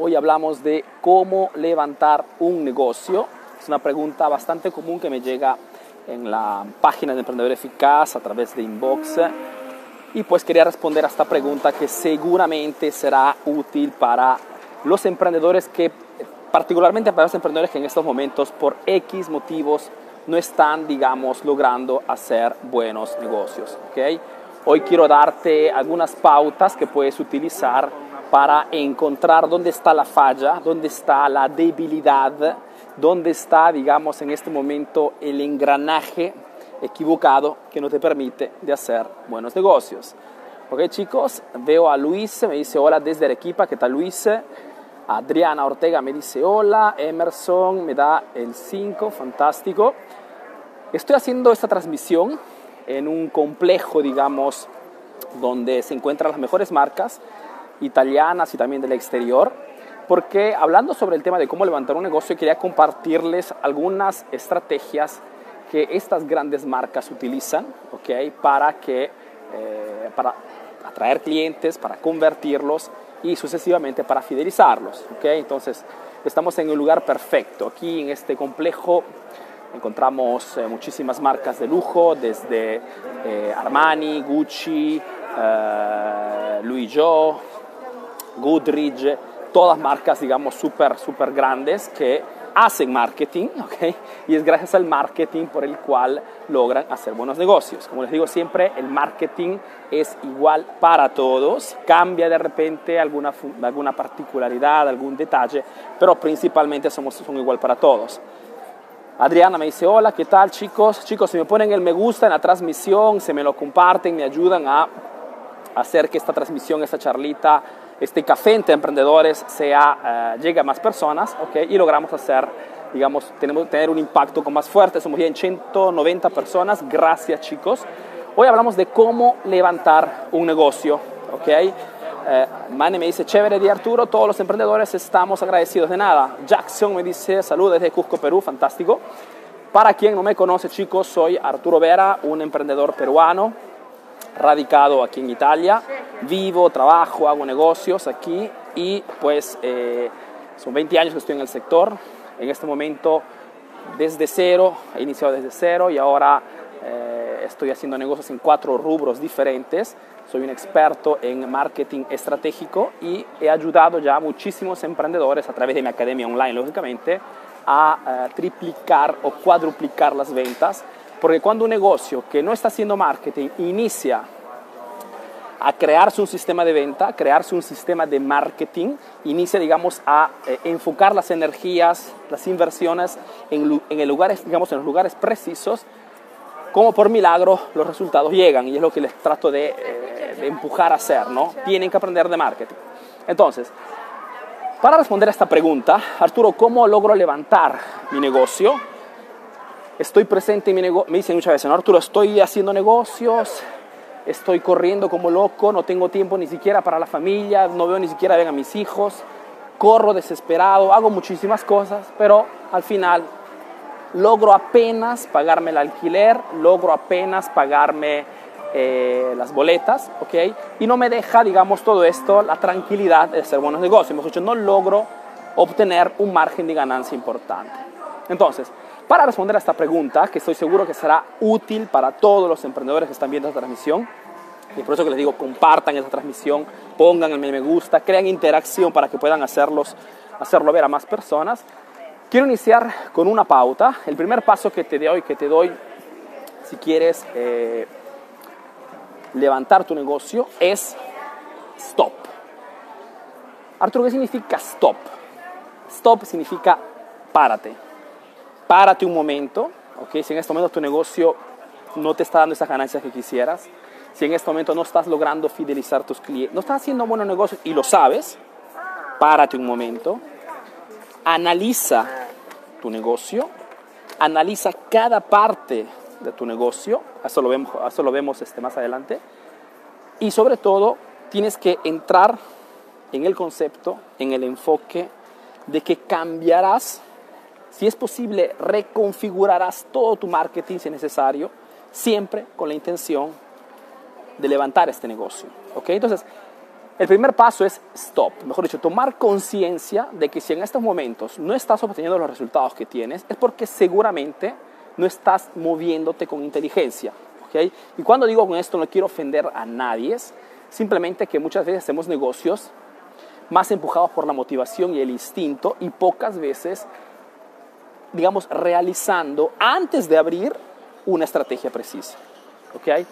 Hoy hablamos de cómo levantar un negocio. Es una pregunta bastante común que me llega en la página de Emprendedor Eficaz a través de inbox. Y pues quería responder a esta pregunta que seguramente será útil para los emprendedores que, particularmente para los emprendedores que en estos momentos por X motivos no están, digamos, logrando hacer buenos negocios. ¿okay? Hoy quiero darte algunas pautas que puedes utilizar para encontrar dónde está la falla, dónde está la debilidad, dónde está, digamos, en este momento el engranaje equivocado que no te permite de hacer buenos negocios. Ok chicos, veo a Luis, me dice hola desde Arequipa, ¿qué tal Luis? Adriana Ortega me dice hola, Emerson me da el 5, fantástico. Estoy haciendo esta transmisión en un complejo, digamos, donde se encuentran las mejores marcas italianas y también del exterior, porque hablando sobre el tema de cómo levantar un negocio, quería compartirles algunas estrategias que estas grandes marcas utilizan ¿okay? para, que, eh, para atraer clientes, para convertirlos y sucesivamente para fidelizarlos. ¿okay? Entonces, estamos en el lugar perfecto. Aquí en este complejo encontramos eh, muchísimas marcas de lujo, desde eh, Armani, Gucci, Louis Vuitton, Goodrich, todas marcas, digamos, súper, súper grandes que hacen marketing, ¿ok? Y es gracias al marketing por el cual logran hacer buenos negocios. Como les digo siempre, el marketing es igual para todos, cambia de repente alguna, alguna particularidad, algún detalle, pero principalmente somos, son igual para todos. Adriana me dice, hola, ¿qué tal chicos? Chicos, si me ponen el me gusta en la transmisión, se me lo comparten, me ayudan a hacer que esta transmisión, esta charlita, este café entre emprendedores sea, uh, llegue a más personas ¿okay? y logramos hacer, digamos, tenemos tener un impacto con más fuerte. Somos ya en 190 personas. Gracias, chicos. Hoy hablamos de cómo levantar un negocio. ¿ok? Uh, me dice, chévere de Arturo, todos los emprendedores estamos agradecidos de nada. Jackson me dice, salud desde Cusco, Perú, fantástico. Para quien no me conoce, chicos, soy Arturo Vera, un emprendedor peruano, radicado aquí en Italia, vivo, trabajo, hago negocios aquí y pues eh, son 20 años que estoy en el sector. En este momento desde cero, he iniciado desde cero y ahora eh, estoy haciendo negocios en cuatro rubros diferentes. Soy un experto en marketing estratégico y he ayudado ya a muchísimos emprendedores a través de mi academia online, lógicamente, a uh, triplicar o cuadruplicar las ventas porque cuando un negocio que no está haciendo marketing inicia a crearse un sistema de venta, crearse un sistema de marketing, inicia, digamos, a eh, enfocar las energías, las inversiones en, en, el lugares, digamos, en los lugares precisos, como por milagro los resultados llegan y es lo que les trato de, eh, de empujar a hacer, ¿no? Tienen que aprender de marketing. Entonces, para responder a esta pregunta, Arturo, ¿cómo logro levantar mi negocio? Estoy presente en mi negocio, me dicen muchas veces, no, Arturo, estoy haciendo negocios, estoy corriendo como loco, no tengo tiempo ni siquiera para la familia, no veo ni siquiera a mis hijos, corro desesperado, hago muchísimas cosas, pero al final logro apenas pagarme el alquiler, logro apenas pagarme eh, las boletas, ¿ok? Y no me deja, digamos, todo esto, la tranquilidad de hacer buenos negocios. Hemos dicho, no logro obtener un margen de ganancia importante. Entonces, para responder a esta pregunta, que estoy seguro que será útil para todos los emprendedores que están viendo esta transmisión, y por eso que les digo, compartan esta transmisión, pongan el me gusta, crean interacción para que puedan hacerlos, hacerlo ver a más personas. Quiero iniciar con una pauta. El primer paso que te doy, que te doy si quieres eh, levantar tu negocio, es stop. Arturo, ¿qué significa stop? Stop significa párate párate un momento, ¿ok? Si en este momento tu negocio no te está dando esas ganancias que quisieras, si en este momento no estás logrando fidelizar tus clientes, no estás haciendo buenos negocios y lo sabes, párate un momento, analiza tu negocio, analiza cada parte de tu negocio, eso lo vemos, eso vemos este, más adelante, y sobre todo tienes que entrar en el concepto, en el enfoque de que cambiarás si es posible, reconfigurarás todo tu marketing si es necesario, siempre con la intención de levantar este negocio. ¿ok? Entonces, El primer paso es stop, mejor dicho, tomar conciencia de que si en estos momentos no estás obteniendo los resultados que tienes, es porque seguramente no estás moviéndote con inteligencia. ¿okay? Y cuando digo con esto no quiero ofender a nadie, simplemente que muchas veces hacemos negocios más empujados por la motivación y el instinto y pocas veces, digamos, realizando antes de abrir una estrategia precisa. ¿okay?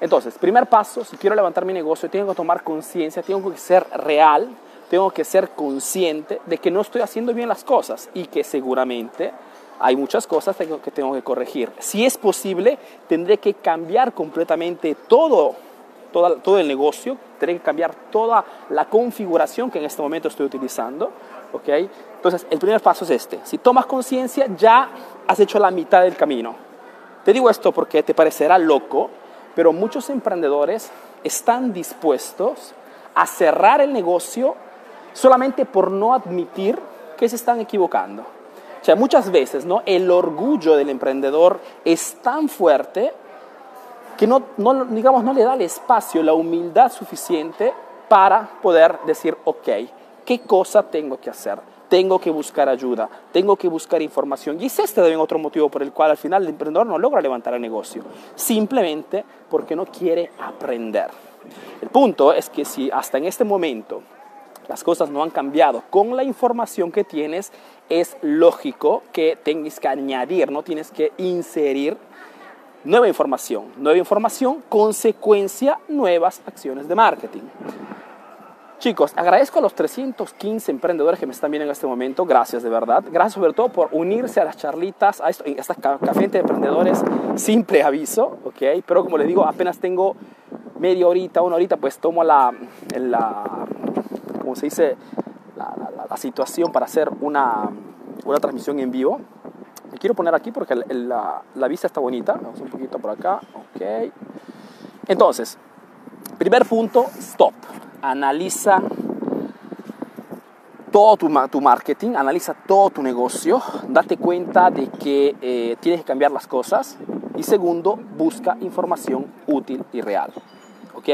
Entonces, primer paso, si quiero levantar mi negocio, tengo que tomar conciencia, tengo que ser real, tengo que ser consciente de que no estoy haciendo bien las cosas y que seguramente hay muchas cosas que tengo que corregir. Si es posible, tendré que cambiar completamente todo, todo, todo el negocio, tendré que cambiar toda la configuración que en este momento estoy utilizando. ¿okay? Entonces, el primer paso es este. Si tomas conciencia, ya has hecho la mitad del camino. Te digo esto porque te parecerá loco, pero muchos emprendedores están dispuestos a cerrar el negocio solamente por no admitir que se están equivocando. O sea, muchas veces ¿no? el orgullo del emprendedor es tan fuerte que no, digamos, no le da el espacio, la humildad suficiente para poder decir, ok, ¿qué cosa tengo que hacer? Tengo que buscar ayuda, tengo que buscar información. Y es este también otro motivo por el cual al final el emprendedor no logra levantar el negocio, simplemente porque no quiere aprender. El punto es que si hasta en este momento las cosas no han cambiado con la información que tienes, es lógico que tengas que añadir, no tienes que inserir nueva información. Nueva información, consecuencia, nuevas acciones de marketing. Chicos, agradezco a los 315 emprendedores que me están viendo en este momento. Gracias, de verdad. Gracias sobre todo por unirse a las charlitas, a, esto, a esta café de emprendedores sin preaviso, ¿ok? Pero como les digo, apenas tengo media horita, una horita, pues tomo la, la como se dice, la, la, situación para hacer una, una, transmisión en vivo. Me quiero poner aquí porque la, vista está bonita. Vamos un poquito por acá. Ok. Entonces, primer punto, stop. Analiza todo tu, tu, marketing, analiza todo tu negocio, date cuenta de que eh, tienes que cambiar las cosas y segundo, busca información útil y real. ¿ok?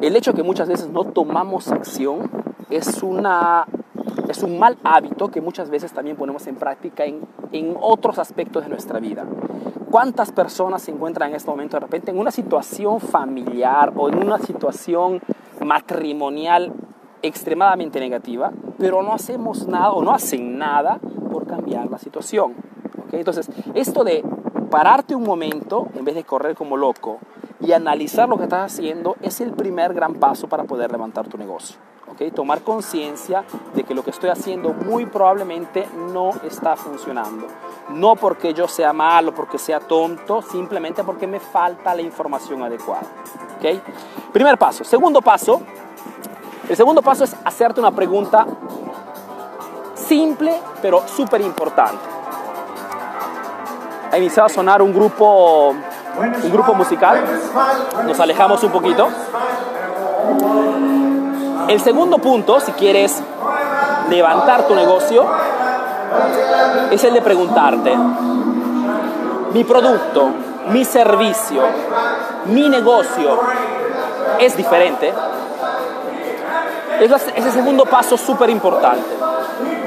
El hecho que muchas veces no tomamos acción es, una, es un mal hábito que muchas veces también ponemos en práctica en, en otros aspectos de nuestra vida. ¿Cuántas personas se encuentran en este momento de repente en una situación familiar o en una situación matrimonial extremadamente negativa, pero no hacemos nada o no hacen nada por cambiar la situación? Entonces, esto de pararte un momento en vez de correr como loco y analizar lo que estás haciendo es el primer gran paso para poder levantar tu negocio. Tomar conciencia de que lo que estoy haciendo muy probablemente no está funcionando. No porque yo sea malo, porque sea tonto, simplemente porque me falta la información adecuada. ¿okay? Primer paso. Segundo paso. El segundo paso es hacerte una pregunta simple pero súper importante. Ha iniciado a sonar un grupo un grupo musical. Nos alejamos un poquito. El segundo punto, si quieres levantar tu negocio, es el de preguntarte, mi producto, mi servicio, mi negocio es diferente. Es ese segundo paso súper importante.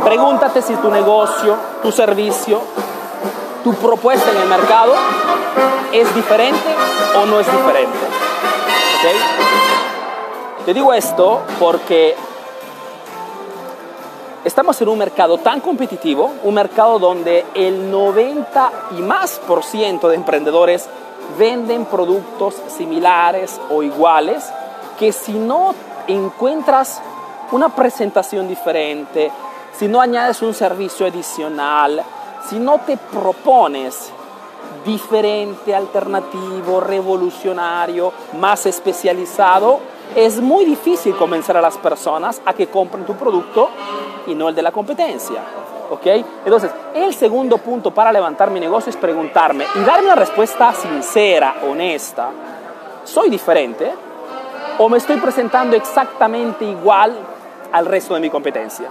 Pregúntate si tu negocio, tu servicio, tu propuesta en el mercado es diferente o no es diferente. Te digo esto porque estamos en un mercado tan competitivo, un mercado donde el 90 y más por ciento de emprendedores venden productos similares o iguales, que si no encuentras una presentación diferente, si no añades un servicio adicional, si no te propones diferente, alternativo, revolucionario, más especializado, es muy difícil convencer a las personas a que compren tu producto y no el de la competencia. ¿Ok? Entonces, el segundo punto para levantar mi negocio es preguntarme y darme una respuesta sincera, honesta. ¿Soy diferente? ¿O me estoy presentando exactamente igual al resto de mi competencia?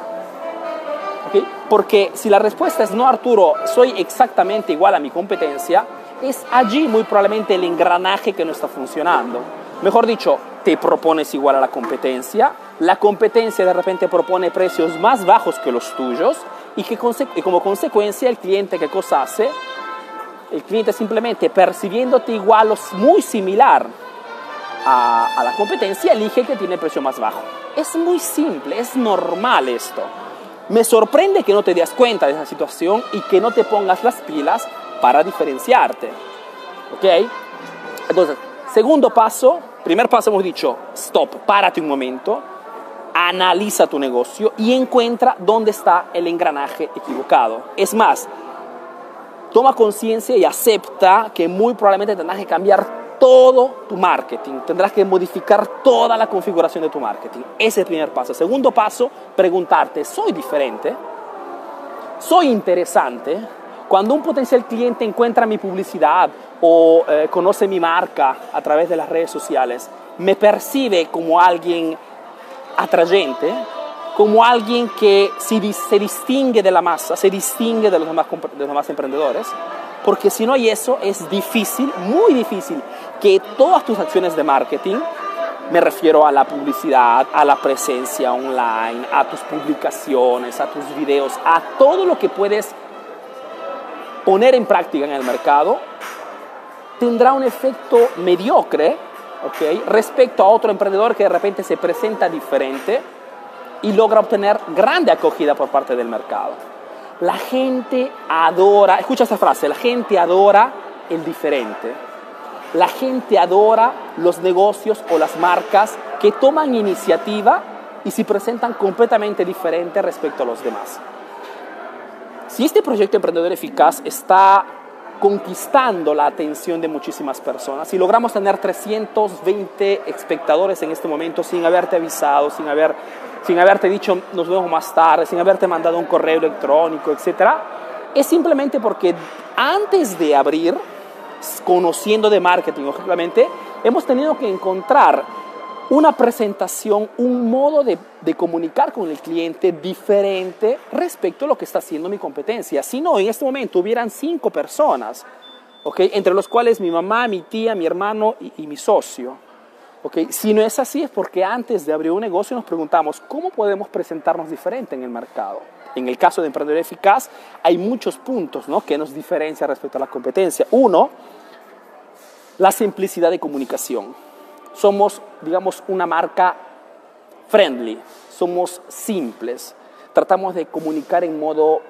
Porque si la respuesta es no, Arturo, soy exactamente igual a mi competencia, es allí muy probablemente el engranaje que no está funcionando. Mejor dicho, te propones igual a la competencia, la competencia de repente propone precios más bajos que los tuyos y que y como consecuencia el cliente qué cosa hace? El cliente simplemente percibiéndote igual o muy similar a, a la competencia elige que tiene el precio más bajo. Es muy simple, es normal esto. Me sorprende que no te des cuenta de esa situación y que no te pongas las pilas para diferenciarte. ¿Ok? Entonces, segundo paso, primer paso hemos dicho, stop, párate un momento, analiza tu negocio y encuentra dónde está el engranaje equivocado. Es más, toma conciencia y acepta que muy probablemente tendrás que cambiar todo tu marketing, tendrás que modificar toda la configuración de tu marketing. Ese es el primer paso. Segundo paso, preguntarte, ¿soy diferente? ¿Soy interesante? Cuando un potencial cliente encuentra mi publicidad eh, conoce mi marca a través de las redes sociales, me percibe como alguien atrayente, como alguien que se, distingue de la masa, se distingue de los demás, de los demás emprendedores, porque si no hay eso, es difícil, muy difícil, que todas tus acciones de marketing, me refiero a la publicidad, a la presencia online, a tus publicaciones, a tus videos, a todo lo que puedes poner en práctica en el mercado, tendrá un efecto mediocre ¿okay? respecto a otro emprendedor que de repente se presenta diferente y logra obtener grande acogida por parte del mercado. La gente adora, escucha esta frase, la gente adora el diferente. La gente adora los negocios o las marcas que toman iniciativa y se presentan completamente diferente respecto a los demás. Si este proyecto emprendedor eficaz está conquistando la atención de muchísimas personas, si logramos tener 320 espectadores en este momento sin haberte avisado, sin haber sin haberte dicho nos vemos más tarde, sin haberte mandado un correo electrónico, etc., es simplemente porque antes de abrir, conociendo de marketing, lógicamente, hemos tenido que encontrar una presentación, un modo de, de, comunicar con el cliente diferente respecto a lo que está haciendo mi competencia. Si no, en este momento hubieran cinco personas, ¿okay? entre los cuales mi mamá, mi tía, mi hermano y, mi socio. Okay. Si no es así es porque antes de abrir un negocio nos preguntamos cómo podemos presentarnos diferente en el mercado. En el caso de emprendedor eficaz hay muchos puntos ¿no? que nos diferencian respecto a la competencia. Uno, la simplicidad de comunicación. Somos, digamos, una marca friendly, somos simples, tratamos de comunicar en modo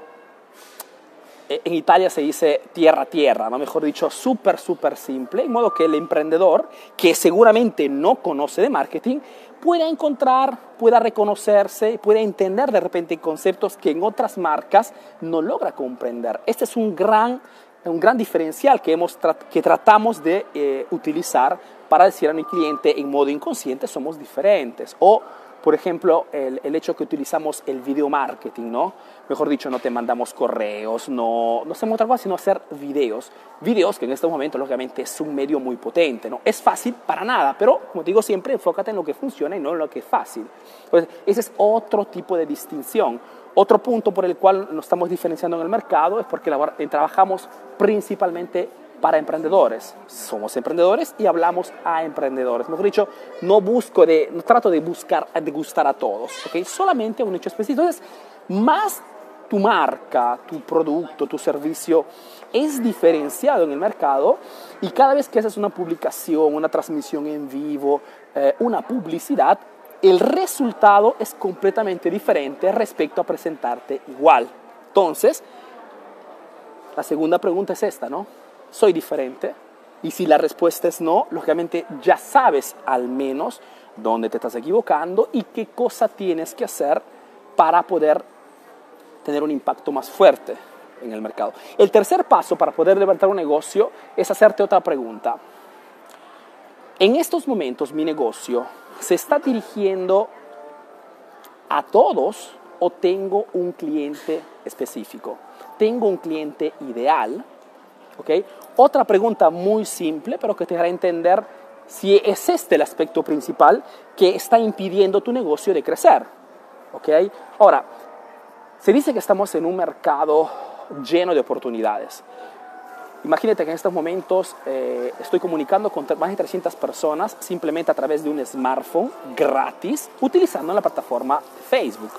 eh, en Italia se dice tierra a tierra, ¿no? mejor dicho, súper, súper simple, en modo que el emprendedor, que seguramente no conoce de marketing, pueda encontrar, pueda reconocerse, pueda entender de repente conceptos que en otras marcas no logra comprender. Este es un gran, un gran diferencial que, hemos que tratamos de eh, utilizar para decir a mi cliente en modo inconsciente somos diferentes. O por ejemplo, el, el, hecho que utilizamos el video marketing, ¿no? Mejor dicho, no te mandamos correos, no, no hacemos otra cosa sino hacer videos. Videos que en este momento, lógicamente, es un medio muy potente, ¿no? Es fácil para nada, pero, como digo siempre, enfócate en lo que funciona y no en lo que es fácil. Entonces, ese es otro tipo de distinción. Otro punto por el cual nos estamos diferenciando en el mercado es porque trabajamos principalmente para emprendedores. Somos emprendedores y hablamos a emprendedores. Mejor dicho, no busco de, no trato de buscar, de gustar a todos, ¿ok? Solamente a un hecho específico. Entonces, más tu marca, tu producto, tu servicio es diferenciado en el mercado y cada vez que haces una publicación, una transmisión en vivo, eh, una publicidad, el resultado es completamente diferente respecto a presentarte igual. Entonces, la segunda pregunta es esta, ¿no? Soy diferente? Y si la respuesta es no, lógicamente ya sabes al menos dónde te estás equivocando y qué cosa tienes que hacer para poder tener un impacto más fuerte en el mercado. El tercer paso para poder levantar un negocio es hacerte otra pregunta. En estos momentos mi negocio se está dirigiendo a todos o tengo un cliente específico. Tengo un cliente ideal ¿okay? Otra pregunta muy simple, pero que te hará entender si es este el aspecto principal que está impidiendo tu negocio de crecer. ¿okay? Ahora, se dice que estamos en un mercado lleno de oportunidades. Imagínate que en estos momentos eh, estoy comunicando con más de 300 personas simplemente a través de un smartphone gratis utilizando la plataforma Facebook.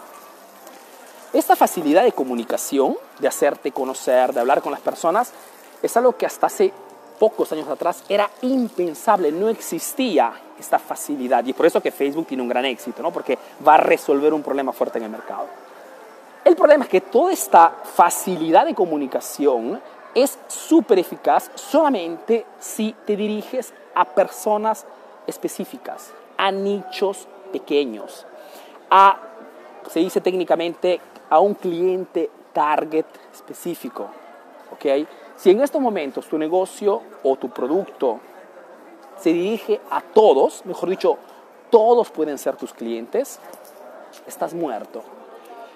Esta facilidad de comunicación, de hacerte conocer, de hablar con las personas, es algo que hasta hace pocos años atrás era impensable, no existía esta facilidad. Y por eso que Facebook tiene un gran éxito, ¿no? porque va a resolver un problema fuerte en el mercado. El problema es que toda esta facilidad de comunicación es súper eficaz solamente si te diriges a personas específicas, a nichos pequeños, a, se dice técnicamente, a un cliente target específico. ¿ok? Si en estos momentos tu negocio o tu producto se dirige a todos, mejor dicho, todos pueden ser tus clientes, estás muerto.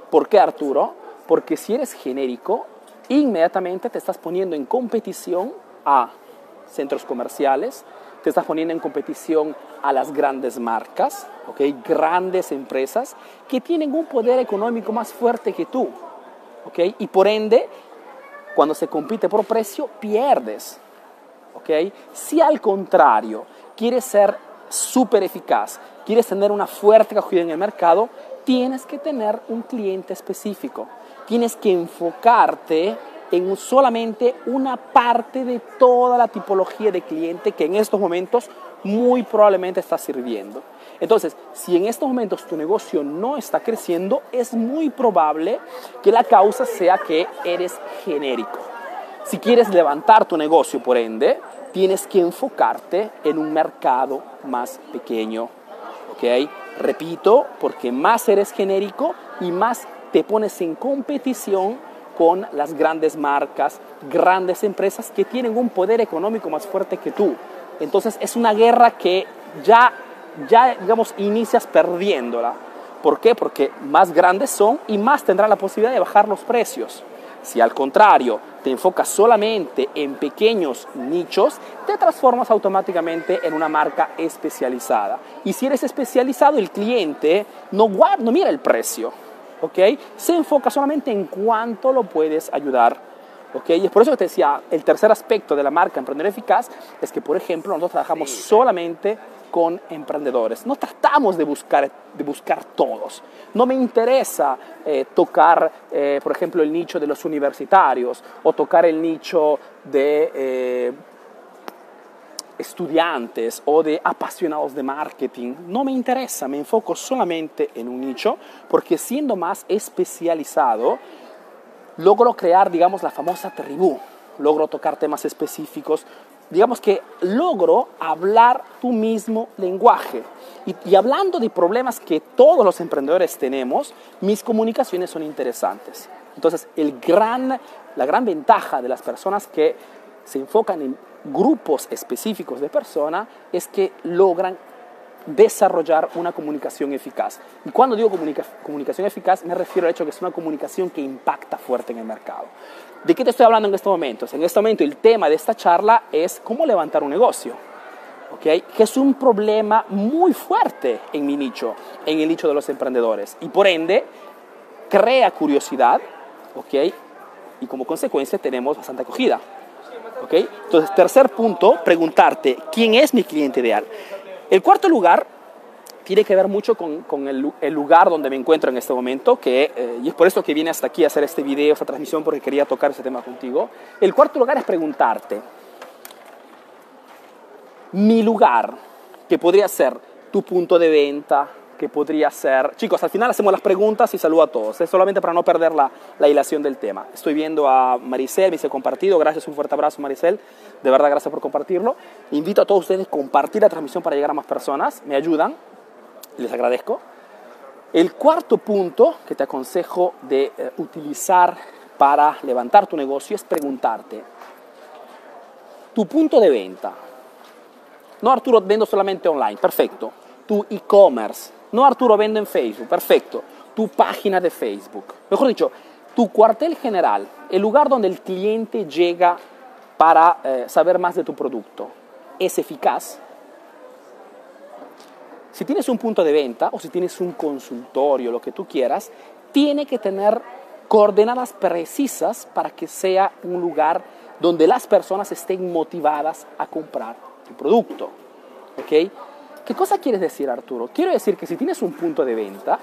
¿Por qué, Arturo? Porque si eres genérico, inmediatamente te estás poniendo en competición a centros comerciales, te estás poniendo en competición a las grandes marcas, ¿okay? grandes empresas que tienen un poder económico más fuerte que tú. ¿okay? Y por ende, cuando se compite por precio, pierdes. ¿okay? Si al contrario quieres ser súper eficaz, quieres tener una fuerte acogida en el mercado, tienes que tener un cliente específico. Tienes que enfocarte en solamente una parte de toda la tipología de cliente que en estos momentos muy probablemente está sirviendo. Entonces, si en estos momentos tu negocio no está creciendo, es muy probable que la causa sea que eres genérico. Si quieres levantar tu negocio, por ende, tienes que enfocarte en un mercado más pequeño. ¿Ok? Repito, porque más eres genérico y más te pones en competición con las grandes marcas, grandes empresas que tienen un poder económico más fuerte que tú. Entonces es una guerra que ya, ya digamos, inicias perdiéndola. ¿Por qué? Porque más grandes son y más tendrán la posibilidad de bajar los precios. Si al contrario te enfocas solamente en pequeños nichos, te transformas automáticamente en una marca especializada. Y si eres especializado, el cliente no, guarda, no mira el precio, ¿ok? Se enfoca solamente en cuánto lo puedes ayudar. ¿ok? Y es por eso que te decía, el tercer aspecto de la marca Emprendedor Eficaz es que, por ejemplo, nosotros trabajamos solamente con emprendedores. No tratamos de buscar, de buscar todos. No me interesa eh, tocar, eh, por ejemplo, el nicho de los universitarios o tocar el nicho de eh, estudiantes o de apasionados de marketing. No me interesa, me enfoco solamente en un nicho porque siendo más especializado, logro crear, digamos, la famosa tribu. Logro tocar temas específicos. Digamos que logro hablar tu mismo lenguaje. Y, hablando de problemas que todos los emprendedores tenemos, mis comunicaciones son interesantes. Entonces, el gran, la gran ventaja de las personas que se enfocan en grupos específicos de personas es que logran desarrollar una comunicación eficaz. Y cuando digo comunicación eficaz, me refiero al hecho de que es una comunicación que impacta fuerte en el mercado. ¿De qué te estoy hablando en estos momentos? En este momento el tema de esta charla es cómo levantar un negocio. ¿okay? Que es un problema muy fuerte en mi nicho, en el nicho de los emprendedores. Y por ende, crea curiosidad, ¿okay? Y como consecuencia tenemos bastante acogida. Entonces, tercer punto, preguntarte, ¿quién es mi cliente ideal? El cuarto lugar tiene que ver mucho con, el, lugar donde me encuentro en este momento, que, eh, y es por eso que vine hasta aquí a hacer este video, esta transmisión, porque quería tocar ese tema contigo. El cuarto lugar es preguntarte, mi lugar, que podría ser tu punto de venta, que podría ser... Chicos, al final hacemos las preguntas y saludo a todos. Es solamente para no perder la, la hilación del tema. Estoy viendo a Maricel, me dice compartido. Gracias, un fuerte abrazo, Maricel. De verdad, gracias por compartirlo. Invito a todos ustedes a compartir la transmisión para llegar a más personas. Me ayudan les agradezco. El cuarto punto que te aconsejo de eh, utilizar para levantar tu negocio es preguntarte, tu punto de venta. No, Arturo, vendo solamente online. Perfecto. Tu e-commerce no Arturo vende en Facebook, perfecto. Tu página de Facebook. Mejor dicho, tu cuartel general, el lugar donde el cliente llega para eh, saber más de tu producto, es eficaz. Si tienes un punto de venta o si tienes un consultorio, lo que tú quieras, tiene que tener coordenadas precisas para que sea un lugar donde las personas estén motivadas a comprar tu producto. ¿Ok? ¿Qué cosa quieres decir, Arturo? Quiero decir que si tienes un punto de venta,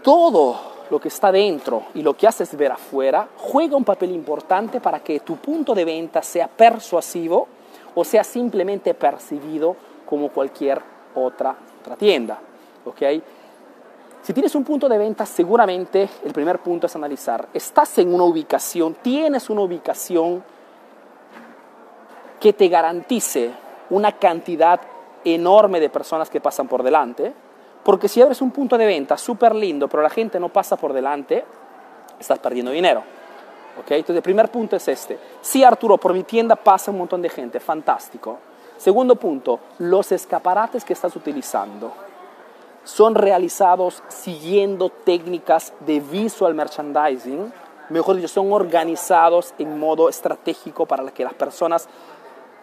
todo lo que está dentro y lo que haces ver afuera juega un papel importante para que tu punto de venta sea persuasivo o sea simplemente percibido como cualquier otra, otra tienda. ¿ok? Si tienes un punto de venta, seguramente el primer punto es analizar, estás en una ubicación, tienes una ubicación que te garantice una cantidad enorme de personas que pasan por delante, porque si abres un punto de venta súper lindo, pero la gente no pasa por delante, estás perdiendo dinero. ¿ok? Entonces el primer punto es este. Sí, Arturo, por mi tienda pasa un montón de gente, fantástico. Segundo punto, los escaparates que estás utilizando son realizados siguiendo técnicas de visual merchandising, mejor dicho, son organizados en modo estratégico para que las personas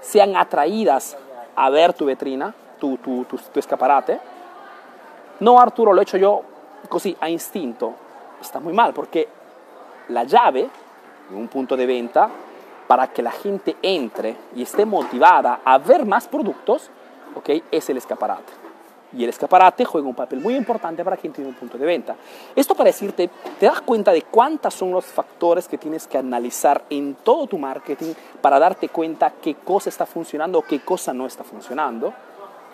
sean atraídas a ver tu vitrina, tu, tu, tu, escaparate. No, Arturo, lo he hecho yo así, a instinto. Está muy mal, porque la llave de un punto de venta para que la gente entre y esté motivada a ver más productos, ¿okay? es el escaparate y el escaparate juega un papel muy importante para quien tiene un punto de venta. Esto para decirte, te das cuenta de cuántos son los factores que tienes que analizar en todo tu marketing para darte cuenta qué cosa está funcionando o qué cosa no está funcionando.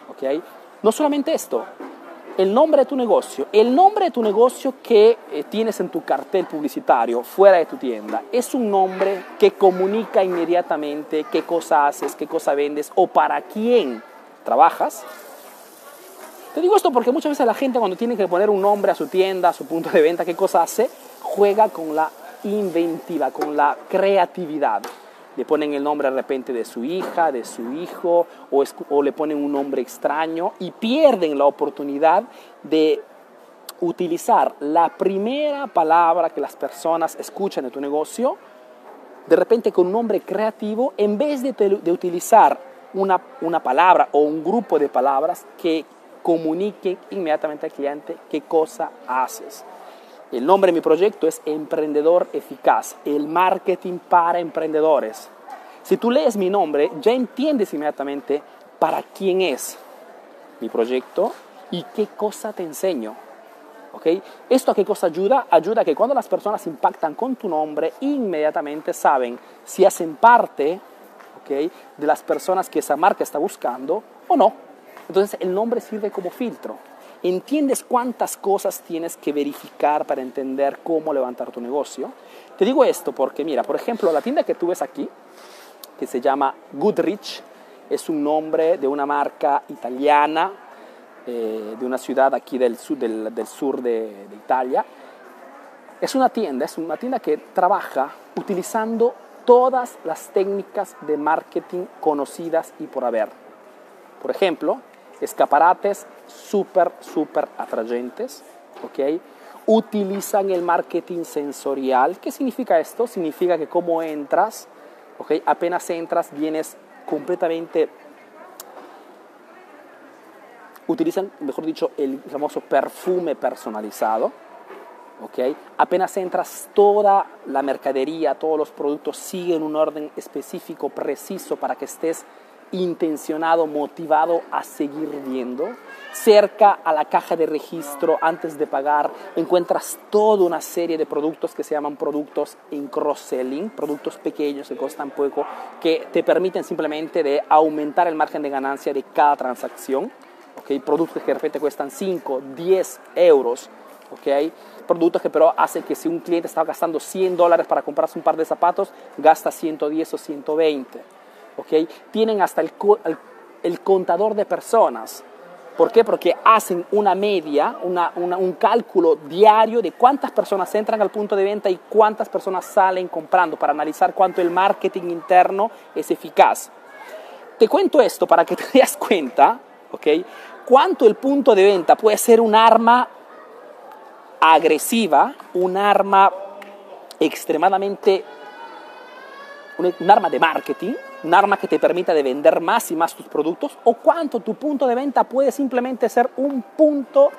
¿Okay? No solamente esto, el nombre de tu negocio. El nombre de tu negocio que eh, tienes en tu cartel publicitario fuera de tu tienda es un nombre que comunica inmediatamente qué cosa haces, qué cosa vendes o para quién trabajas te digo esto porque muchas veces la gente cuando tiene que poner un nombre a su tienda, a su punto de venta, qué cosa hace, juega con la inventiva, con la creatividad. Le ponen el nombre de repente de su hija, de su hijo, o, o le ponen un nombre extraño y pierden la oportunidad de utilizar la primera palabra que las personas escuchan de tu negocio, de repente con un nombre creativo, en vez de, de utilizar una, una palabra o un grupo de palabras que comunique inmediatamente al cliente qué cosa haces. El nombre de mi proyecto es Emprendedor Eficaz, el marketing para emprendedores. Si tú lees mi nombre, ya entiendes inmediatamente para quién es mi proyecto y qué cosa te enseño. ¿Okay? ¿Esto a qué cosa ayuda? Ayuda a que cuando las personas impactan con tu nombre, inmediatamente saben si hacen parte ¿okay? de las personas que esa marca está buscando o no. Entonces el nombre sirve como filtro. ¿Entiendes cuántas cosas tienes que verificar para entender cómo levantar tu negocio? Te digo esto porque, mira, por ejemplo, la tienda que tú ves aquí, que se llama Goodrich, es un nombre de una marca italiana, eh, de una ciudad aquí del sur, de Italia. Es una tienda, es una tienda que trabaja utilizando todas las técnicas de marketing conocidas y por haber. Por ejemplo, escaparates súper, súper atrayentes, ¿ok? Utilizan el marketing sensorial. ¿Qué significa esto? Significa que como entras, ¿ok? Apenas entras, vienes completamente... Utilizan, mejor dicho, el famoso perfume personalizado, ¿ok? Apenas entras, toda la mercadería, todos los productos siguen un orden específico, preciso, para que estés intencionado, motivado a seguir viendo. Cerca a la caja de registro, antes de pagar, encuentras toda una serie de productos que se llaman productos en cross-selling, productos pequeños que costan poco, que te permiten simplemente de aumentar el margen de ganancia de cada transacción. ¿okay? Productos que de repente cuestan 5, 10 euros. ¿okay? Productos que pero hacen que si un cliente estaba gastando 100 dólares para comprarse un par de zapatos, gasta 110 o 120 tienen hasta el, contador de personas. ¿Por qué? Porque hacen una media, un cálculo diario de cuántas personas entran al punto de venta y cuántas personas salen comprando para analizar cuánto el marketing interno es eficaz. Te cuento esto para que te des cuenta, ¿ok? Cuánto el punto de venta puede ser un arma agresiva, un arma extremadamente, un arma de marketing, un arma que te permita de vender más y más tus productos o cuánto tu punto de venta puede simplemente ser un punto,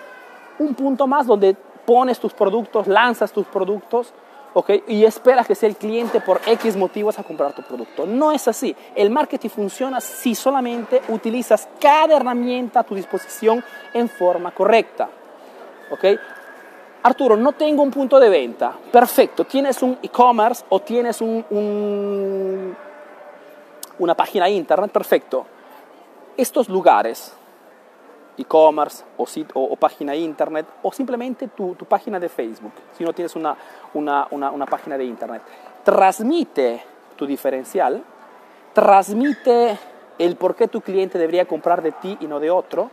un punto más donde pones tus productos, lanzas tus productos, ¿ok? Y esperas que sea el cliente por X motivos a comprar tu producto. No es así. El marketing funciona si solamente utilizas cada herramienta a tu disposición en forma correcta, ¿ok? Arturo, no tengo un punto de venta. Perfecto, tienes un e-commerce o tienes un, una página internet, perfecto. Estos lugares, e-commerce o, o, página internet o simplemente tu, página de Facebook, si no tienes una, página de internet, transmite tu diferencial, transmite el por qué tu cliente debería comprar de ti y no de otro,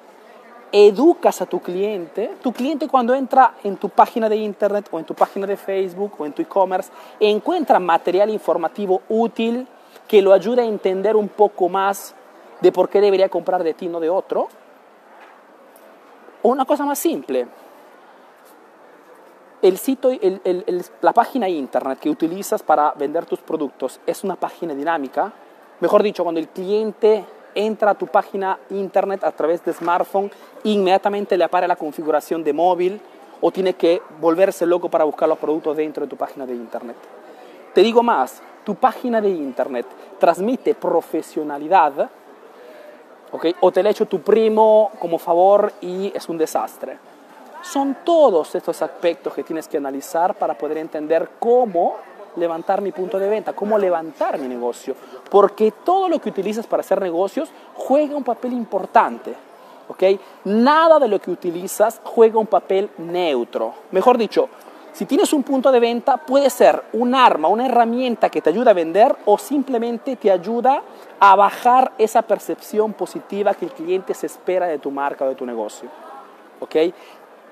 educas a tu cliente, tu cliente cuando entra en tu página de internet o en tu página de Facebook o en tu e-commerce, encuentra material informativo útil que lo ayude a entender un poco más de por qué debería comprar de ti, no de otro. O una cosa más simple, el sitio, la página internet que utilizas para vender tus productos es una página dinámica. Mejor dicho, cuando el cliente entra a tu página internet a través de smartphone, inmediatamente le aparece la configuración de móvil o tiene que volverse loco para buscar los productos dentro de tu página de internet. Te digo más, tu página de internet transmite profesionalidad, o te lo ha hecho tu primo como favor y es un desastre. Son todos estos aspectos que tienes que analizar para poder entender cómo levantar mi punto de venta, cómo levantar mi negocio, porque todo lo que utilizas para hacer negocios juega un papel importante. ¿ok? Nada de lo que utilizas juega un papel neutro. Mejor dicho, si tienes un punto de venta, puede ser un arma, una herramienta que te ayuda a vender o simplemente te ayuda a bajar esa percepción positiva que el cliente se espera de tu marca o de tu negocio. ¿ok?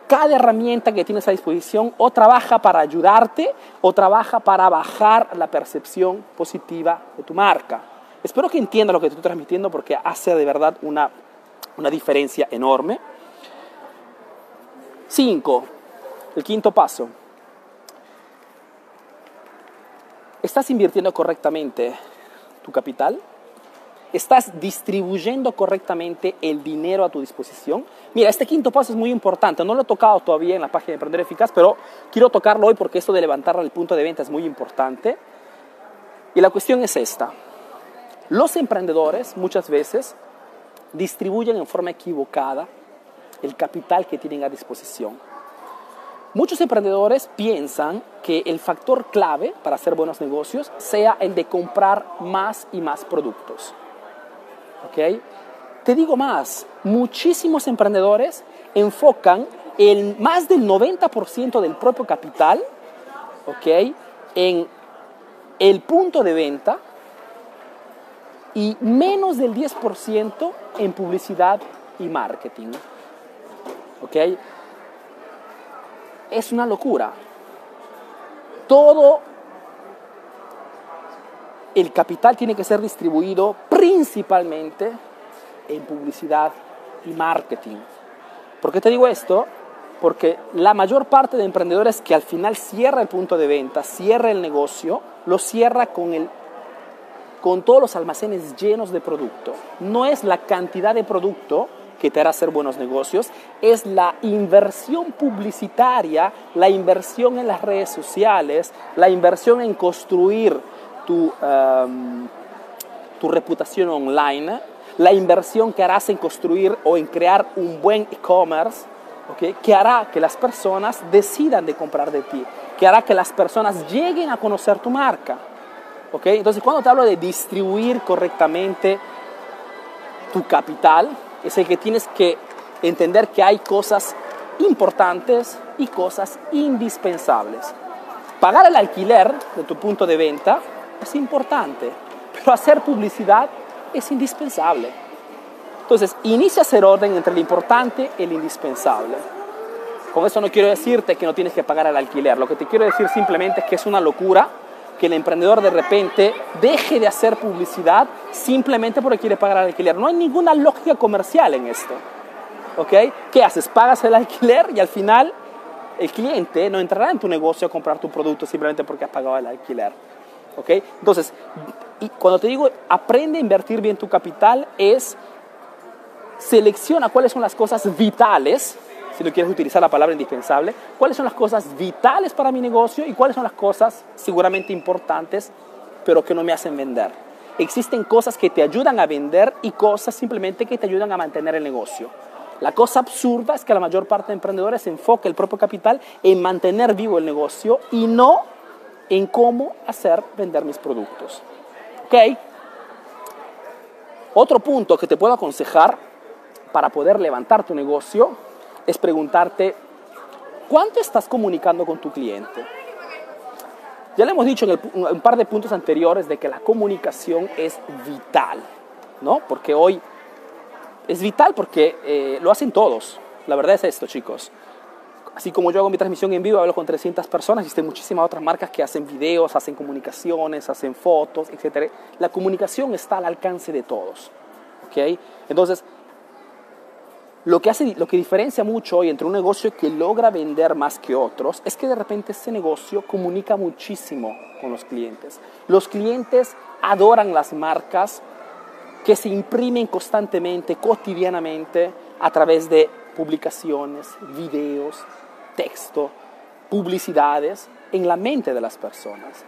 Cada herramienta que tienes a disposición o trabaja para ayudarte o trabaja para bajar la percepción positiva de tu marca. Espero que entiendas lo que te estoy transmitiendo porque hace de verdad una, una diferencia enorme. Cinco, el quinto paso. ¿Estás invirtiendo correctamente tu capital? ¿Estás distribuyendo correctamente el dinero a tu disposición? Mira, este quinto paso es muy importante. No lo he tocado todavía en la página de Emprender Eficaz, pero quiero tocarlo hoy porque esto de levantar el punto de venta es muy importante. Y la cuestión es esta. Los emprendedores muchas veces distribuyen en forma equivocada el capital que tienen a disposición. Muchos emprendedores piensan que el factor clave para hacer buenos negocios sea el de comprar más y más productos. ¿Ok? Te digo más, muchísimos emprendedores enfocan el más del 90% del propio capital, ¿ok? En el punto de venta y menos del 10% en publicidad y marketing. ¿Ok? Es una locura. Todo el capital tiene que ser distribuido principalmente en publicidad y marketing. ¿Por qué te digo esto? Porque la mayor parte de emprendedores que al final cierra el punto de venta, cierra el negocio, lo cierra con, el, con todos los almacenes llenos de producto. No es la cantidad de producto que te hará hacer buenos negocios, es la inversión publicitaria, la inversión en las redes sociales, la inversión en construir tu, em, tu reputación online, la inversión que harás en construir o en crear un buen e-commerce, ¿okay? que hará que las personas decidan de comprar de ti, que hará que las personas lleguen a conocer tu marca. ¿okay? Entonces, cuando te hablo de distribuir correctamente tu capital, es el que tienes que entender que hay cosas importantes y cosas indispensables. Pagar el alquiler de tu punto de venta es importante, hacer publicidad es indispensable. Entonces, inicia a hacer orden entre lo importante y lo indispensable. Con eso no quiero decirte que no tienes que pagar el alquiler, lo que te quiero decir simplemente es que es una locura que el emprendedor de repente deje de hacer publicidad simplemente porque quiere pagar el alquiler. No hay ninguna lógica comercial en esto. ¿Ok? ¿Qué haces? Pagas el alquiler y al final el cliente no entrará en tu negocio a comprar tu producto simplemente porque has pagado el alquiler. ¿ok? Entonces, y cuando te digo aprende a invertir bien tu capital, es selecciona cuáles son las cosas vitales, si no quieres utilizar la palabra indispensable, cuáles son las cosas vitales para mi negocio y cuáles son las cosas seguramente importantes, pero que no me hacen vender. Existen cosas que te ayudan a vender y cosas simplemente que te ayudan a mantener el negocio. La cosa absurda es que la mayor parte de emprendedores enfoca el propio capital en mantener vivo el negocio y no en cómo hacer vender mis productos. ¿Ok? Otro punto que te puedo aconsejar para poder levantar tu negocio es preguntarte, ¿cuánto estás comunicando con tu cliente? Ya le hemos dicho en un par de puntos anteriores de que la comunicación es vital, ¿no? Porque hoy es vital porque eh, lo hacen todos. La verdad es esto, chicos. Así como yo hago mi transmisión en vivo, hablo con 300 personas, existen muchísimas otras marcas que hacen videos, hacen comunicaciones, hacen fotos, etc. La comunicación está al alcance de todos. ¿ok? Entonces, lo que, hace, lo que diferencia mucho hoy entre un negocio que logra vender más que otros es que de repente ese negocio comunica muchísimo con los clientes. Los clientes adoran las marcas que se imprimen constantemente, cotidianamente, a través de publicaciones, videos, texto, publicidades en la mente de las personas.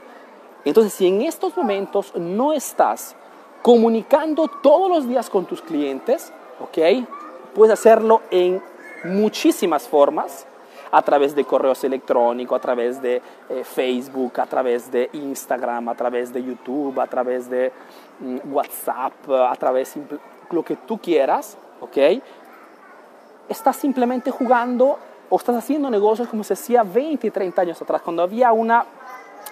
Entonces, si en estos momentos no estás comunicando todos los días con tus clientes, ¿ok? Puedes hacerlo en muchísimas formas, a través de correos electrónicos, a través de eh, Facebook, a través de Instagram, a través de YouTube, a través de mm, WhatsApp, a través de lo que tú quieras, ¿ok? Estás simplemente jugando o estás haciendo negocios como se hacía 20 y 30 años atrás, cuando había una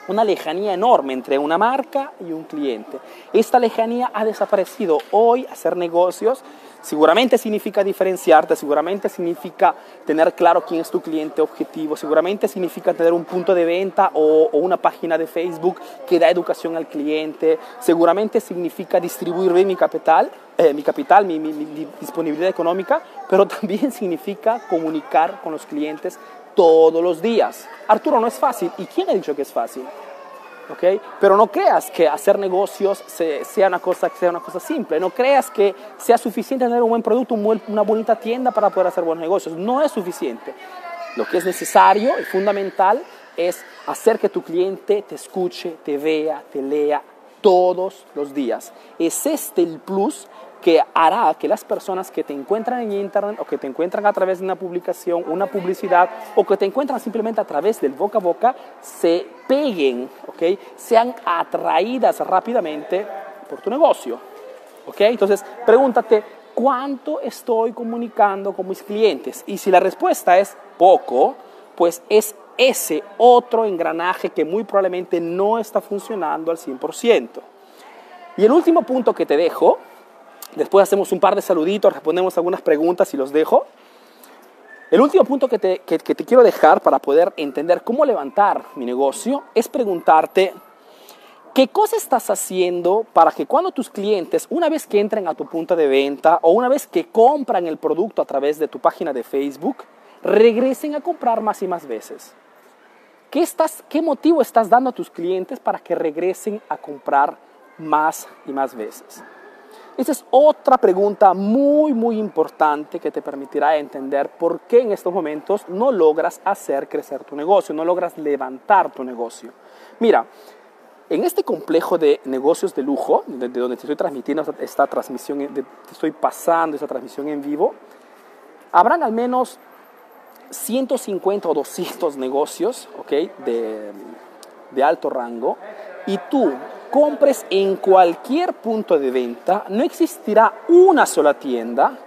una lejanía enorme entre una marca y un cliente. Esta lejanía ha desaparecido. Hoy hacer negocios seguramente significa diferenciarte, seguramente significa tener claro quién es tu cliente objetivo, seguramente significa tener un punto de venta o, una página de Facebook que da educación al cliente, seguramente significa distribuir bien mi capital, eh, mi, capital mi disponibilidad económica, pero también significa comunicar con los clientes todos los días. Arturo, no es fácil. ¿Y quién ha dicho que es fácil? ¿Okay? Pero no creas que hacer negocios sea, una cosa, sea una cosa simple. No creas que sea suficiente tener un buen producto, una bonita tienda para poder hacer buenos negocios. No es suficiente. Lo que es necesario y fundamental es hacer que tu cliente te escuche, te vea, te lea todos los días. Es este el plus que hará que las personas que te encuentran en internet o que te encuentran a través de una publicación, una publicidad o que te encuentran simplemente a través del boca a boca se peguen, ¿ok? Sean atraídas rápidamente por tu negocio, ¿ok? Entonces, pregúntate, ¿cuánto estoy comunicando con mis clientes? Y si la respuesta es poco, pues es ese otro engranaje que muy probablemente no está funcionando al 100%. Y el último punto que te dejo Después hacemos un par de saluditos, respondemos algunas preguntas y los dejo. El último punto que te, que, te quiero dejar para poder entender cómo levantar mi negocio es preguntarte ¿Qué cosa estás haciendo para que cuando tus clientes, una vez que entren a tu punto de venta o una vez que compran el producto a través de tu página de Facebook, regresen a comprar más y más veces? ¿Qué, estás, ¿Qué motivo estás dando a tus clientes para que regresen a comprar más y más veces? Esa es otra pregunta muy, muy importante que te permitirá entender por qué en estos momentos no logras hacer crecer tu negocio, no logras levantar tu negocio. Mira, en este complejo de negocios de lujo, de, donde te estoy transmitiendo esta, transmisión, te estoy pasando esta transmisión en vivo, habrán al menos 150 o 200 negocios ¿okay? de, de alto rango y tú compres en cualquier punto de venta, no existirá una sola tienda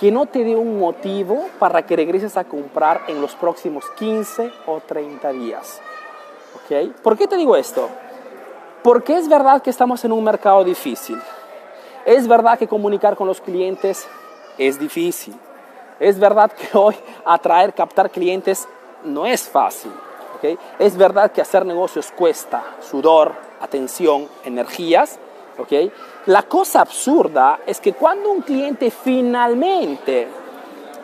que no te dé un motivo para que regreses a comprar en los próximos 15 o 30 días. ¿Okay? ¿Por qué te digo esto? Porque es verdad que estamos en un mercado difícil. Es verdad que comunicar con los clientes es difícil. Es verdad que hoy atraer, captar clientes no es fácil. ¿okay? Es verdad que hacer negocios cuesta sudor, atención, energías. ¿okay? La cosa absurda es que cuando un cliente finalmente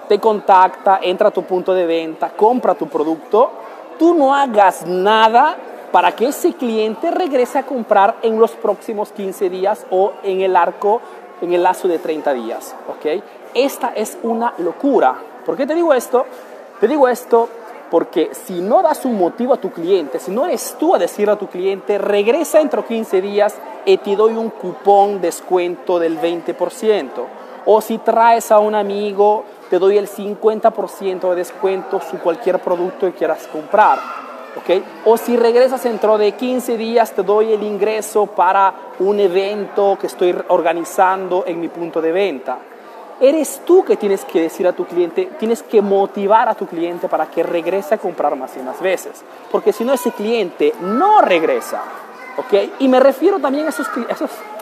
te contacta, entra a tu punto de venta, compra tu producto, tú no hagas nada para que ese cliente regrese a comprar en los próximos 15 días o en el arco, en el lazo de 30 días. ¿okay? Esta es una locura. ¿Por qué te digo esto? Te digo esto porque si no das un motivo a tu cliente, si no eres tú a decirle a tu cliente, regresa dentro de 15 días y te doy un cupón descuento del 20%. O si traes a un amigo, te doy el 50% de descuento su cualquier producto que quieras comprar. ¿okay? O si regresas dentro de 15 días, te doy el ingreso para un evento que estoy organizando en mi punto de venta. Eres tú que tienes que decir a tu cliente, tienes que motivar a tu cliente para que regrese a comprar más y más veces. Porque si no, ese cliente no regresa. ¿ok? Y me refiero también a, esos,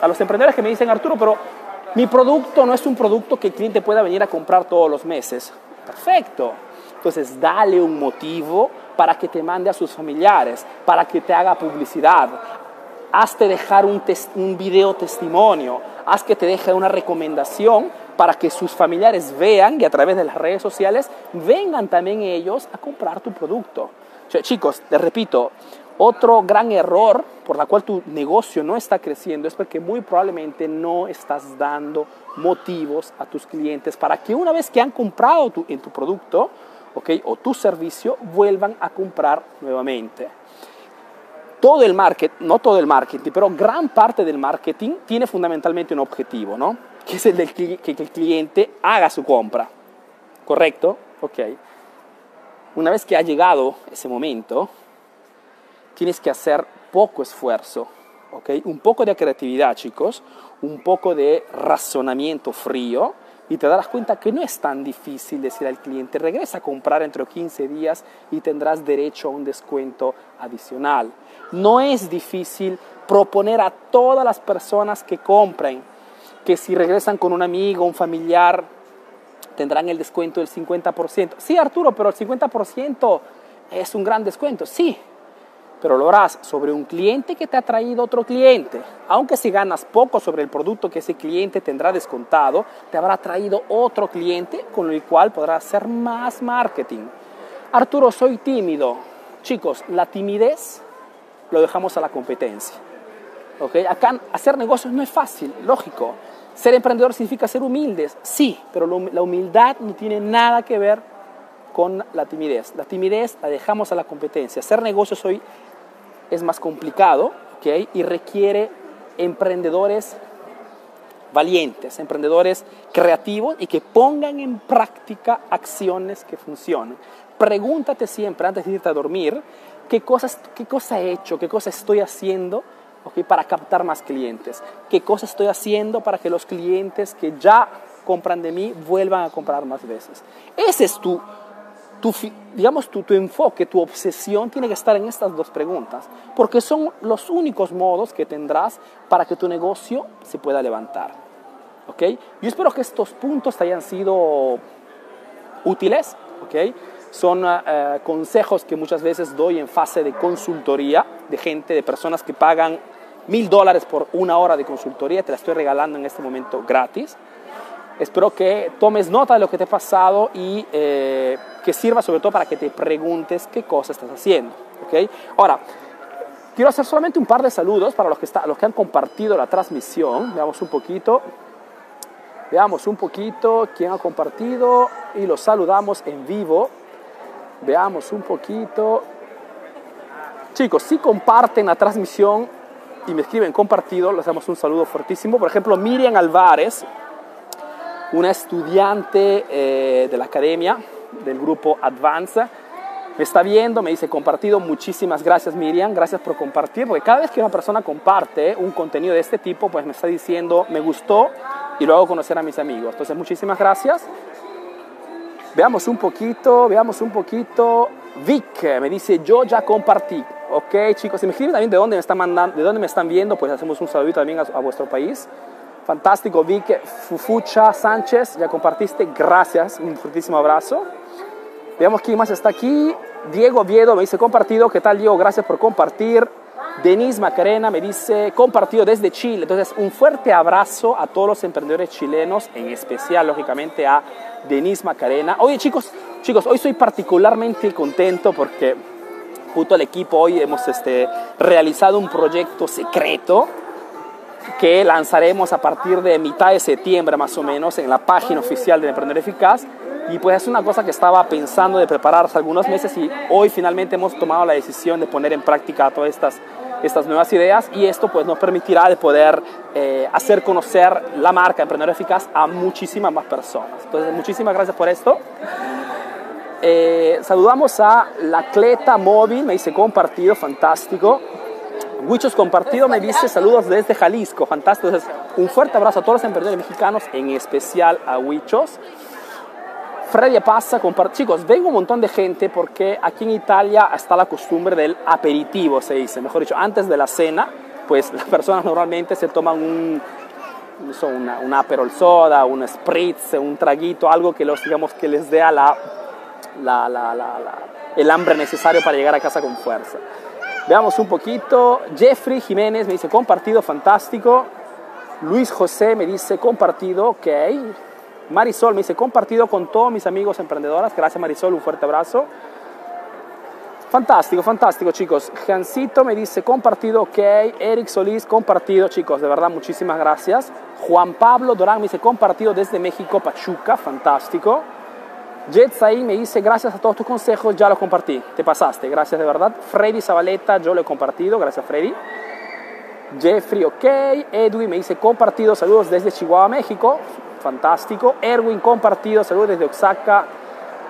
a los emprendedores que me dicen, Arturo, pero mi producto no es un producto que el cliente pueda venir a comprar todos los meses. Perfecto. Entonces, dale un motivo para que te mande a sus familiares, para que te haga publicidad. Hazte dejar un, un video testimonio, haz que te deje una recomendación para que sus familiares vean y a través de las redes sociales vengan también ellos a comprar tu producto. chicos, les repito, otro gran error por la cual tu negocio no está creciendo es porque muy probablemente no estás dando motivos a tus clientes para que una vez que han comprado tu, en tu producto okay, o tu servicio vuelvan a comprar nuevamente. Todo el marketing, no todo el marketing, pero gran parte del marketing tiene fundamentalmente un objetivo, ¿no? Que es el de que el cliente haga su compra. ¿Correcto? Ok. Una vez que ha llegado ese momento, tienes que hacer poco esfuerzo, ¿ok? Un poco de creatividad, chicos, un poco de razonamiento frío y te darás cuenta que no es tan difícil decir al cliente, regresa a comprar entre 15 días y tendrás derecho a un descuento adicional. No es difícil proponer a todas las personas que compren que si regresan con un amigo, un familiar, tendrán el descuento del 50%. Sí, Arturo, pero el 50% es un gran descuento. Sí, pero lo harás sobre un cliente que te ha traído otro cliente. Aunque si ganas poco sobre el producto que ese cliente tendrá descontado, te habrá traído otro cliente con el cual podrás hacer más marketing. Arturo, soy tímido. Chicos, la timidez lo dejamos a la competencia. ¿Okay? Acá hacer negocios no es fácil, lógico. Ser emprendedor significa ser humildes, sí, pero la humildad no tiene nada que ver con la timidez. La timidez la dejamos a la competencia. Hacer negocios hoy es más complicado ¿okay? y requiere emprendedores valientes, emprendedores creativos y que pongan en práctica acciones que funcionen. Pregúntate siempre antes de irte a dormir qué, cosas, qué cosa he hecho, qué cosa estoy haciendo para captar más clientes. ¿Qué cosa estoy haciendo para que los clientes que ya compran de mí vuelvan a comprar más veces? Ese es tu, tu digamos, tu, tu, enfoque, tu obsesión tiene que estar en estas dos preguntas, porque son los únicos modos que tendrás para que tu negocio se pueda levantar. ¿ok? Yo espero que estos puntos te hayan sido útiles. ¿ok? Son uh, consejos que muchas veces doy en fase de consultoría de gente, de personas que pagan mil dólares por una hora de consultoría, te la estoy regalando en este momento gratis. Espero que tomes nota de lo que te ha pasado y eh, que sirva sobre todo para que te preguntes qué cosa estás haciendo. ¿okay? Ahora, quiero hacer solamente un par de saludos para los que, está, los que han compartido la transmisión. Veamos un poquito. Veamos un poquito quién ha compartido y los saludamos en vivo. Veamos un poquito. Chicos, si comparten la transmisión, y me escriben compartido, les damos un saludo fortísimo. Por ejemplo, Miriam Alvarez, una estudiante eh, de la academia del grupo Advance, me está viendo, me dice compartido, muchísimas gracias Miriam, gracias por compartir, porque cada vez que una persona comparte un contenido de este tipo, pues me está diciendo, me gustó y lo hago conocer a mis amigos. Entonces, muchísimas gracias. Veamos un poquito, veamos un poquito. Vic me dice, yo ya compartí. Ok, chicos, si me escriben también de dónde me están mandando, de dónde me están viendo, pues hacemos un saludito también a, vuestro país. Fantástico, Vic Fufucha Sánchez, ya compartiste, gracias, un fuertísimo abrazo. Veamos quién más está aquí. Diego Viedo me dice compartido, ¿qué tal Diego? Gracias por compartir. Denise Macarena me dice compartido desde Chile. Entonces, un fuerte abrazo a todos los emprendedores chilenos, en especial, lógicamente, a Denise Macarena. Oye, chicos, chicos, hoy soy particularmente contento porque junto al equipo hoy hemos este, realizado un proyecto secreto que lanzaremos a partir de mitad de septiembre más o menos en la página oficial de Emprendedor Eficaz Y pues es una cosa que estaba pensando de preparar hace algunos meses y hoy finalmente hemos tomado la decisión de poner en práctica todas estas, estas nuevas ideas y esto pues nos permitirá de poder eh, hacer conocer la marca Emprendedor Eficaz a muchísimas más personas. Entonces muchísimas gracias por esto. Eh, saludamos a la Cleta Móvil, me dice compartido, fantástico. Huichos Compartido me dice saludos desde Jalisco, fantástico. Entonces, un fuerte abrazo a todos los emprendedores mexicanos, en especial a Huichos. Freddy pasa, chicos, vengo un montón de gente porque aquí en Italia está la costumbre del aperitivo, se dice, mejor dicho, antes de la cena, pues las personas normalmente se toman un, una, un aperol soda, un spritz, un traguito, algo que, los, digamos, que les dé la, la, la, el hambre necesario para llegar a casa con fuerza. Veamos un poquito. Jeffrey Jiménez me dice compartido, fantástico. Luis José me dice compartido, ok. Marisol me dice compartido con todos mis amigos emprendedoras. Gracias Marisol, un fuerte abrazo. Fantástico, fantástico chicos. Jancito me dice compartido, ok. Eric Solís, compartido chicos, de verdad muchísimas gracias. Juan Pablo Dorán me dice compartido desde México, Pachuca, fantástico. Jet ahí me dice, gracias a todos tus consejos, ya lo compartí. Te pasaste, gracias de verdad. Freddy Zabaleta, yo lo he compartido, gracias Freddy. Jeffrey, ok. Edwin me dice, compartido, saludos desde Chihuahua, México. Fantástico. Erwin, compartido, saludos desde Oaxaca.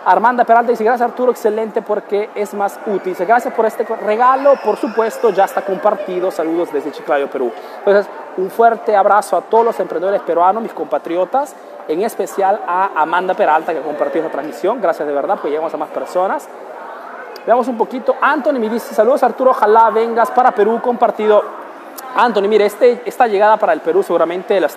Armanda Peralta dice, gracias Arturo, excelente porque es más útil. Dice, gracias por este regalo, por supuesto, ya está compartido. Saludos desde Chiclayo, Perú. Entonces, un fuerte abrazo a todos los emprendedores peruanos, mis compatriotas en especial a Amanda Peralta que compartió esta transmisión. Gracias de verdad, pues llegamos a más personas. Veamos un poquito. Anthony me dice, saludos Arturo, ojalá vengas para Perú compartido. Anthony, mire, este, esta llegada para el Perú seguramente la,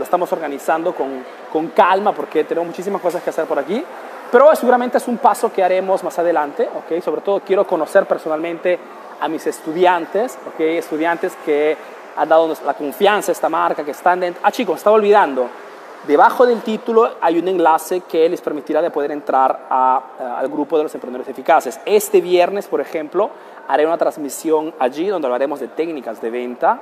estamos organizando con, con, calma porque tenemos muchísimas cosas que hacer por aquí. Pero seguramente es un paso que haremos más adelante, ¿ok? Sobre todo quiero conocer personalmente a mis estudiantes, ¿ok? Estudiantes que han dado la confianza a esta marca, que están dentro... Ah, chicos, estaba olvidando. Debajo del título hay un enlace que les permitirá de poder entrar al grupo de los emprendedores eficaces. Este viernes, por ejemplo, haré una transmisión allí donde hablaremos de técnicas de venta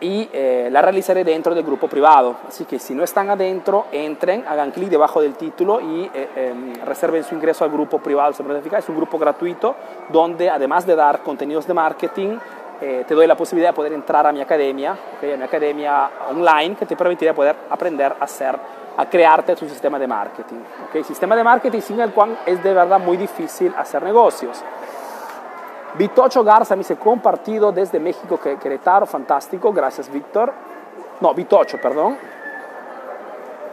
y eh, la realizaré dentro del grupo privado. Así que si no están adentro, entren, hagan clic debajo del título y eh, em, reserven su ingreso al grupo privado emprendedores. Es un grupo gratuito donde además de dar contenidos de marketing, eh, te doy la posibilidad de poder entrar a mi academia, a mi academia online, que te permitirá poder aprender a hacer, a crearte tu sistema de marketing. ¿okay? Sistema de marketing sin el cual es de verdad muy difícil hacer negocios. Vitocho Garza me dice compartido desde México, Querétaro, fantástico, gracias Víctor. No, Vitocho, perdón.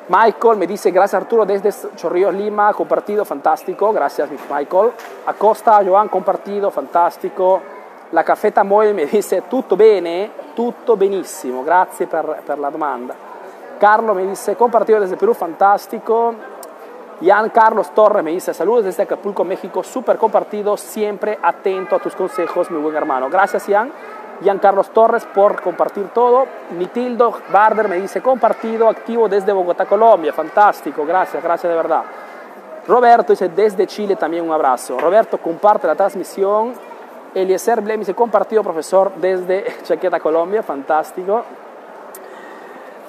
Michael me dice, gracias Arturo, desde Chorrillos, Lima, compartido, fantástico, gracias Michael. Acosta, Joan, compartido, fantástico. La caffetta Moe mi dice tutto bene, tutto benissimo, grazie per, per la domanda. Carlo me dice compartido desde Perú, fantástico. Jan Carlos Torres me dice saludos desde Acapulco, México, súper compartido, siempre atento a tus consejos, mi buen hermano. Gracias, Jan. Jan Carlos Torres por compartir todo. Mitildo Barder me dice compartido, activo desde Bogotá, Colombia. Fantástico, gracias, gracias de verdad. Roberto dice desde Chile también un abrazo. Roberto comparte la transmisión Eliezer Blemis, compartido profesor desde Chaqueta, Colombia, fantástico.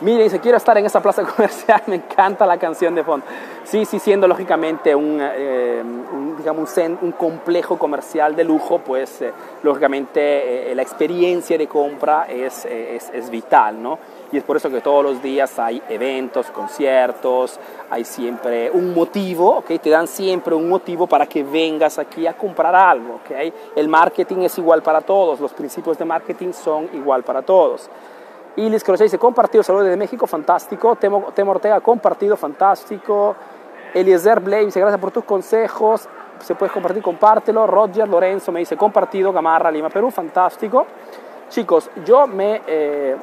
Mire, dice, quiero estar en esa plaza comercial, me encanta la canción de fondo. Sí, sí, siendo lógicamente un, eh, digamos, un, complejo comercial de lujo, pues eh, lógicamente eh, la experiencia de compra es, es vital, ¿no? Y es por eso que todos los días hay eventos, conciertos, hay siempre un motivo, ¿ok? Te dan siempre un motivo para que vengas aquí a comprar algo, ¿ok? El marketing es igual para todos, los principios de marketing son igual para todos. Y Liz dice, compartido, saludos de México, fantástico. Temo, Temo Ortega, compartido, fantástico. Eliezer Blay dice, gracias por tus consejos. Se puede compartir, compártelo. Roger Lorenzo me dice, compartido, Gamarra, Lima, Perú, fantástico. Chicos, yo me... Eh,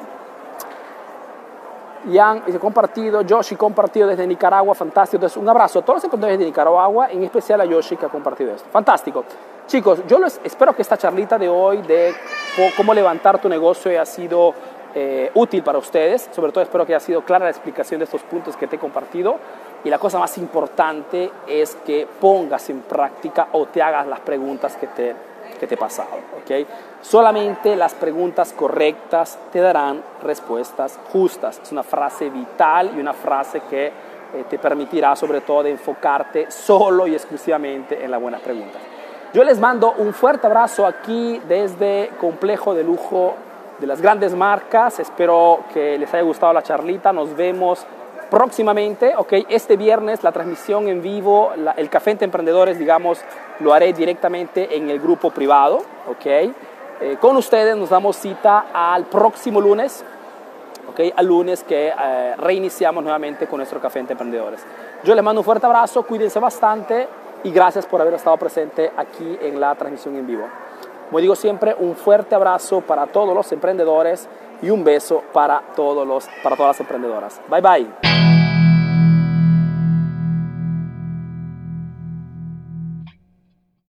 Ian dice compartido, Yoshi compartido desde Nicaragua, fantástico. Entonces, un abrazo a todos los emprendedores de Nicaragua, en especial a Yoshi que ha compartido esto. Fantástico. Chicos, yo les espero que esta charlita de hoy de cómo levantar tu negocio haya sido eh, útil para ustedes. Sobre todo espero que haya sido clara la explicación de estos puntos que te he compartido. Y la cosa más importante es que pongas en práctica o te hagas las preguntas que te que te he pasado. ¿okay? Solamente las preguntas correctas te darán respuestas justas. Es una frase vital y una frase que eh, te permitirá sobre todo enfocarte solo y exclusivamente en las buenas preguntas. Yo les mando un fuerte abrazo aquí desde Complejo de Lujo de las grandes marcas. Espero que les haya gustado la charlita. Nos vemos próximamente, ok, este viernes la transmisión en vivo, el Café entre Emprendedores, digamos, lo haré directamente en el grupo privado, ok. Eh, con ustedes nos damos cita al próximo lunes, ok, al lunes que eh, reiniciamos nuevamente con nuestro Café entre Emprendedores. Yo les mando un fuerte abrazo, cuídense bastante y gracias por haber estado presente aquí en la transmisión en vivo. Como digo siempre, un fuerte abrazo para todos los emprendedores y un beso para, todos los, para todas las emprendedoras. Bye bye.